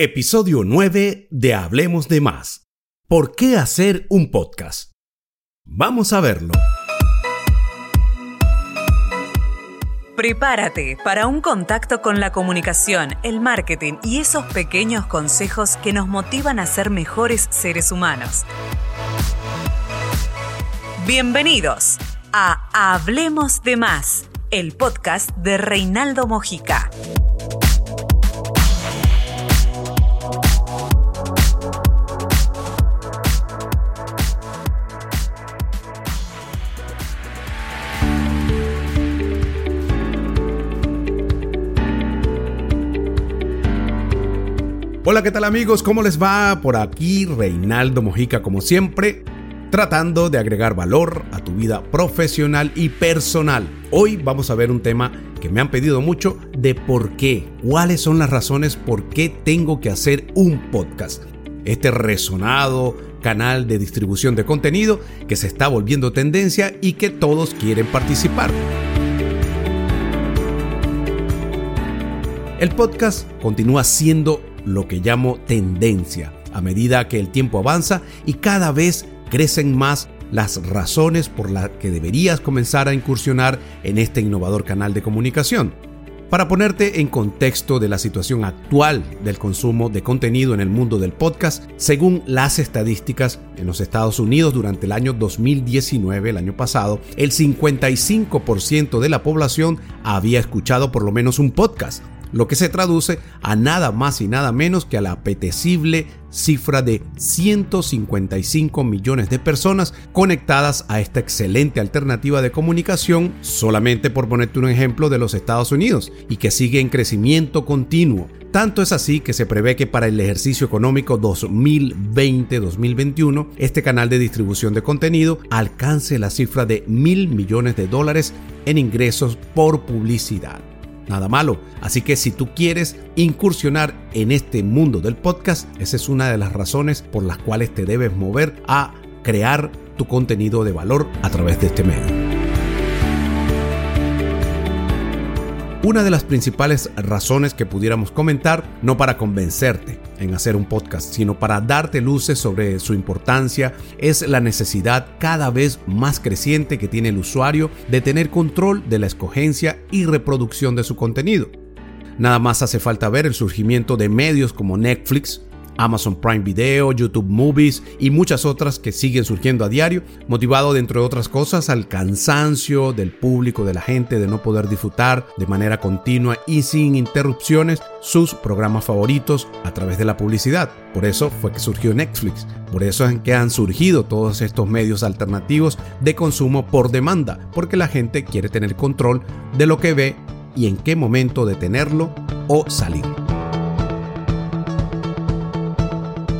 Episodio 9 de Hablemos de Más. ¿Por qué hacer un podcast? Vamos a verlo. Prepárate para un contacto con la comunicación, el marketing y esos pequeños consejos que nos motivan a ser mejores seres humanos. Bienvenidos a Hablemos de Más, el podcast de Reinaldo Mojica. Hola, ¿qué tal amigos? ¿Cómo les va? Por aquí Reinaldo Mojica, como siempre, tratando de agregar valor a tu vida profesional y personal. Hoy vamos a ver un tema que me han pedido mucho de por qué, cuáles son las razones por qué tengo que hacer un podcast. Este resonado canal de distribución de contenido que se está volviendo tendencia y que todos quieren participar. El podcast continúa siendo lo que llamo tendencia, a medida que el tiempo avanza y cada vez crecen más las razones por las que deberías comenzar a incursionar en este innovador canal de comunicación. Para ponerte en contexto de la situación actual del consumo de contenido en el mundo del podcast, según las estadísticas en los Estados Unidos durante el año 2019, el año pasado, el 55% de la población había escuchado por lo menos un podcast lo que se traduce a nada más y nada menos que a la apetecible cifra de 155 millones de personas conectadas a esta excelente alternativa de comunicación, solamente por ponerte un ejemplo de los Estados Unidos, y que sigue en crecimiento continuo. Tanto es así que se prevé que para el ejercicio económico 2020-2021, este canal de distribución de contenido alcance la cifra de mil millones de dólares en ingresos por publicidad nada malo. Así que si tú quieres incursionar en este mundo del podcast, esa es una de las razones por las cuales te debes mover a crear tu contenido de valor a través de este medio. Una de las principales razones que pudiéramos comentar, no para convencerte en hacer un podcast, sino para darte luces sobre su importancia, es la necesidad cada vez más creciente que tiene el usuario de tener control de la escogencia y reproducción de su contenido. Nada más hace falta ver el surgimiento de medios como Netflix, Amazon Prime Video, YouTube Movies y muchas otras que siguen surgiendo a diario, motivado de entre otras cosas al cansancio del público, de la gente, de no poder disfrutar de manera continua y sin interrupciones sus programas favoritos a través de la publicidad. Por eso fue que surgió Netflix, por eso es que han surgido todos estos medios alternativos de consumo por demanda, porque la gente quiere tener control de lo que ve y en qué momento detenerlo o salir.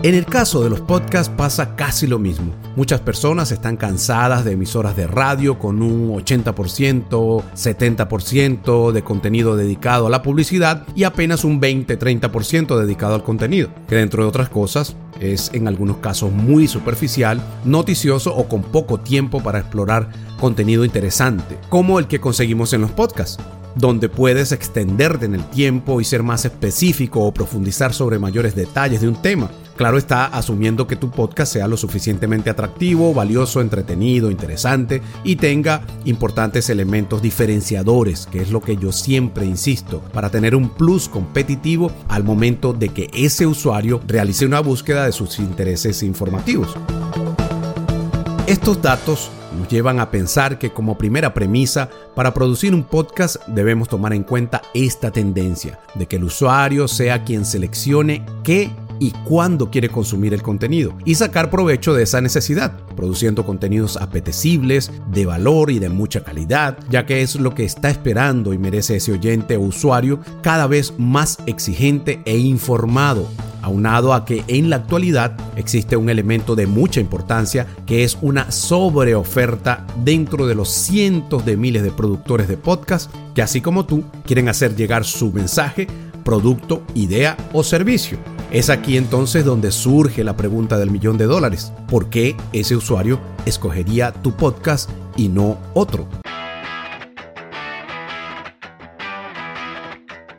En el caso de los podcasts pasa casi lo mismo. Muchas personas están cansadas de emisoras de radio con un 80%, 70% de contenido dedicado a la publicidad y apenas un 20-30% dedicado al contenido, que dentro de otras cosas es en algunos casos muy superficial, noticioso o con poco tiempo para explorar contenido interesante, como el que conseguimos en los podcasts donde puedes extenderte en el tiempo y ser más específico o profundizar sobre mayores detalles de un tema. Claro está, asumiendo que tu podcast sea lo suficientemente atractivo, valioso, entretenido, interesante y tenga importantes elementos diferenciadores, que es lo que yo siempre insisto, para tener un plus competitivo al momento de que ese usuario realice una búsqueda de sus intereses informativos. Estos datos nos llevan a pensar que como primera premisa para producir un podcast debemos tomar en cuenta esta tendencia de que el usuario sea quien seleccione qué y cuándo quiere consumir el contenido y sacar provecho de esa necesidad, produciendo contenidos apetecibles, de valor y de mucha calidad, ya que es lo que está esperando y merece ese oyente o usuario cada vez más exigente e informado aunado a que en la actualidad existe un elemento de mucha importancia que es una sobreoferta dentro de los cientos de miles de productores de podcast que así como tú quieren hacer llegar su mensaje, producto, idea o servicio. Es aquí entonces donde surge la pregunta del millón de dólares. ¿Por qué ese usuario escogería tu podcast y no otro?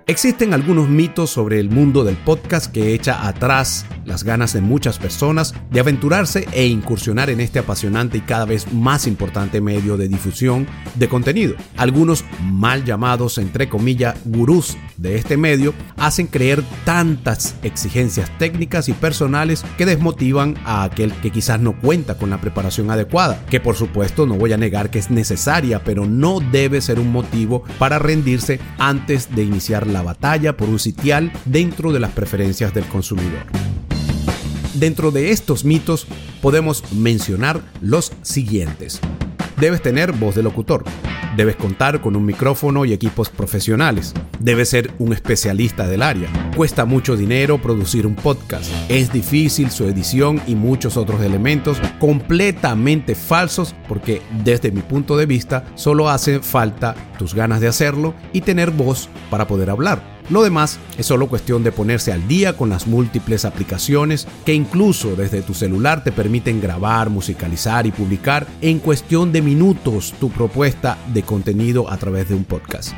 Existen algunos mitos sobre el mundo del podcast que echa atrás las ganas de muchas personas de aventurarse e incursionar en este apasionante y cada vez más importante medio de difusión de contenido. Algunos mal llamados, entre comillas, gurús de este medio hacen creer tantas exigencias técnicas y personales que desmotivan a aquel que quizás no cuenta con la preparación adecuada, que por supuesto no voy a negar que es necesaria, pero no debe ser un motivo para rendirse antes de iniciar la batalla por un sitial dentro de las preferencias del consumidor. Dentro de estos mitos podemos mencionar los siguientes. Debes tener voz de locutor. Debes contar con un micrófono y equipos profesionales. Debes ser un especialista del área. Cuesta mucho dinero producir un podcast. Es difícil su edición y muchos otros elementos completamente falsos porque desde mi punto de vista solo hace falta tus ganas de hacerlo y tener voz para poder hablar. Lo demás es solo cuestión de ponerse al día con las múltiples aplicaciones que incluso desde tu celular te permiten grabar, musicalizar y publicar en cuestión de minutos tu propuesta de contenido a través de un podcast.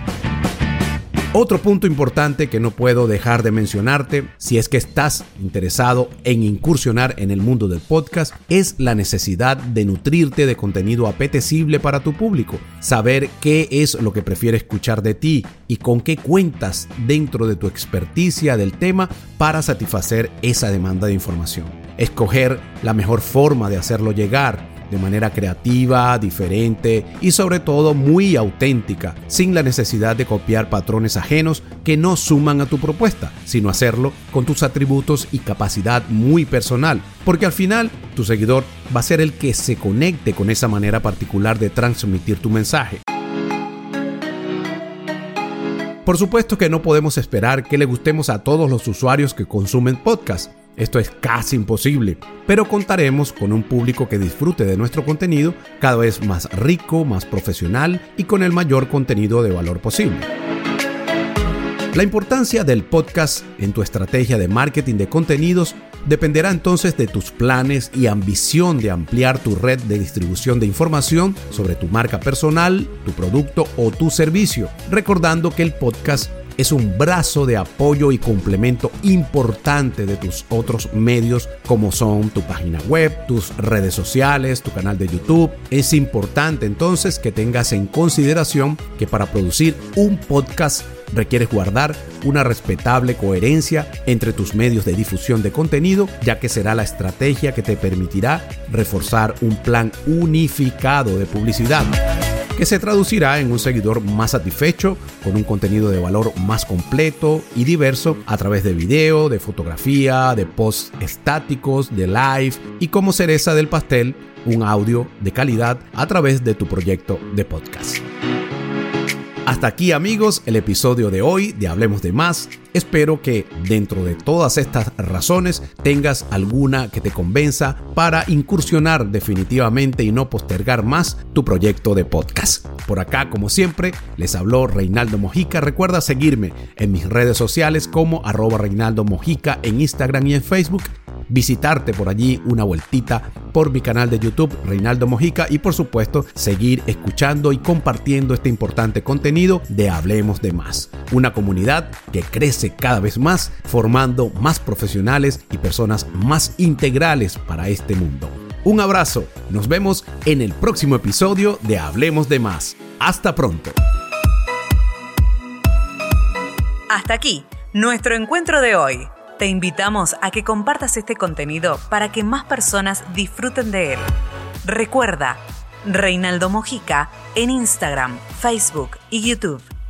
Otro punto importante que no puedo dejar de mencionarte, si es que estás interesado en incursionar en el mundo del podcast, es la necesidad de nutrirte de contenido apetecible para tu público, saber qué es lo que prefiere escuchar de ti y con qué cuentas dentro de tu experticia del tema para satisfacer esa demanda de información. Escoger la mejor forma de hacerlo llegar de manera creativa, diferente y sobre todo muy auténtica, sin la necesidad de copiar patrones ajenos que no suman a tu propuesta, sino hacerlo con tus atributos y capacidad muy personal, porque al final tu seguidor va a ser el que se conecte con esa manera particular de transmitir tu mensaje. Por supuesto que no podemos esperar que le gustemos a todos los usuarios que consumen podcast esto es casi imposible, pero contaremos con un público que disfrute de nuestro contenido cada vez más rico, más profesional y con el mayor contenido de valor posible. La importancia del podcast en tu estrategia de marketing de contenidos dependerá entonces de tus planes y ambición de ampliar tu red de distribución de información sobre tu marca personal, tu producto o tu servicio, recordando que el podcast es un brazo de apoyo y complemento importante de tus otros medios como son tu página web, tus redes sociales, tu canal de YouTube. Es importante entonces que tengas en consideración que para producir un podcast requieres guardar una respetable coherencia entre tus medios de difusión de contenido, ya que será la estrategia que te permitirá reforzar un plan unificado de publicidad que se traducirá en un seguidor más satisfecho, con un contenido de valor más completo y diverso a través de video, de fotografía, de posts estáticos, de live y como cereza del pastel, un audio de calidad a través de tu proyecto de podcast. Hasta aquí amigos el episodio de hoy de Hablemos de Más. Espero que dentro de todas estas razones tengas alguna que te convenza para incursionar definitivamente y no postergar más tu proyecto de podcast. Por acá, como siempre, les habló Reinaldo Mojica. Recuerda seguirme en mis redes sociales como arroba Reinaldo Mojica en Instagram y en Facebook visitarte por allí una vueltita por mi canal de YouTube Reinaldo Mojica y por supuesto seguir escuchando y compartiendo este importante contenido de Hablemos de Más, una comunidad que crece cada vez más formando más profesionales y personas más integrales para este mundo. Un abrazo, nos vemos en el próximo episodio de Hablemos de Más. Hasta pronto. Hasta aquí, nuestro encuentro de hoy. Te invitamos a que compartas este contenido para que más personas disfruten de él. Recuerda, Reinaldo Mojica en Instagram, Facebook y YouTube.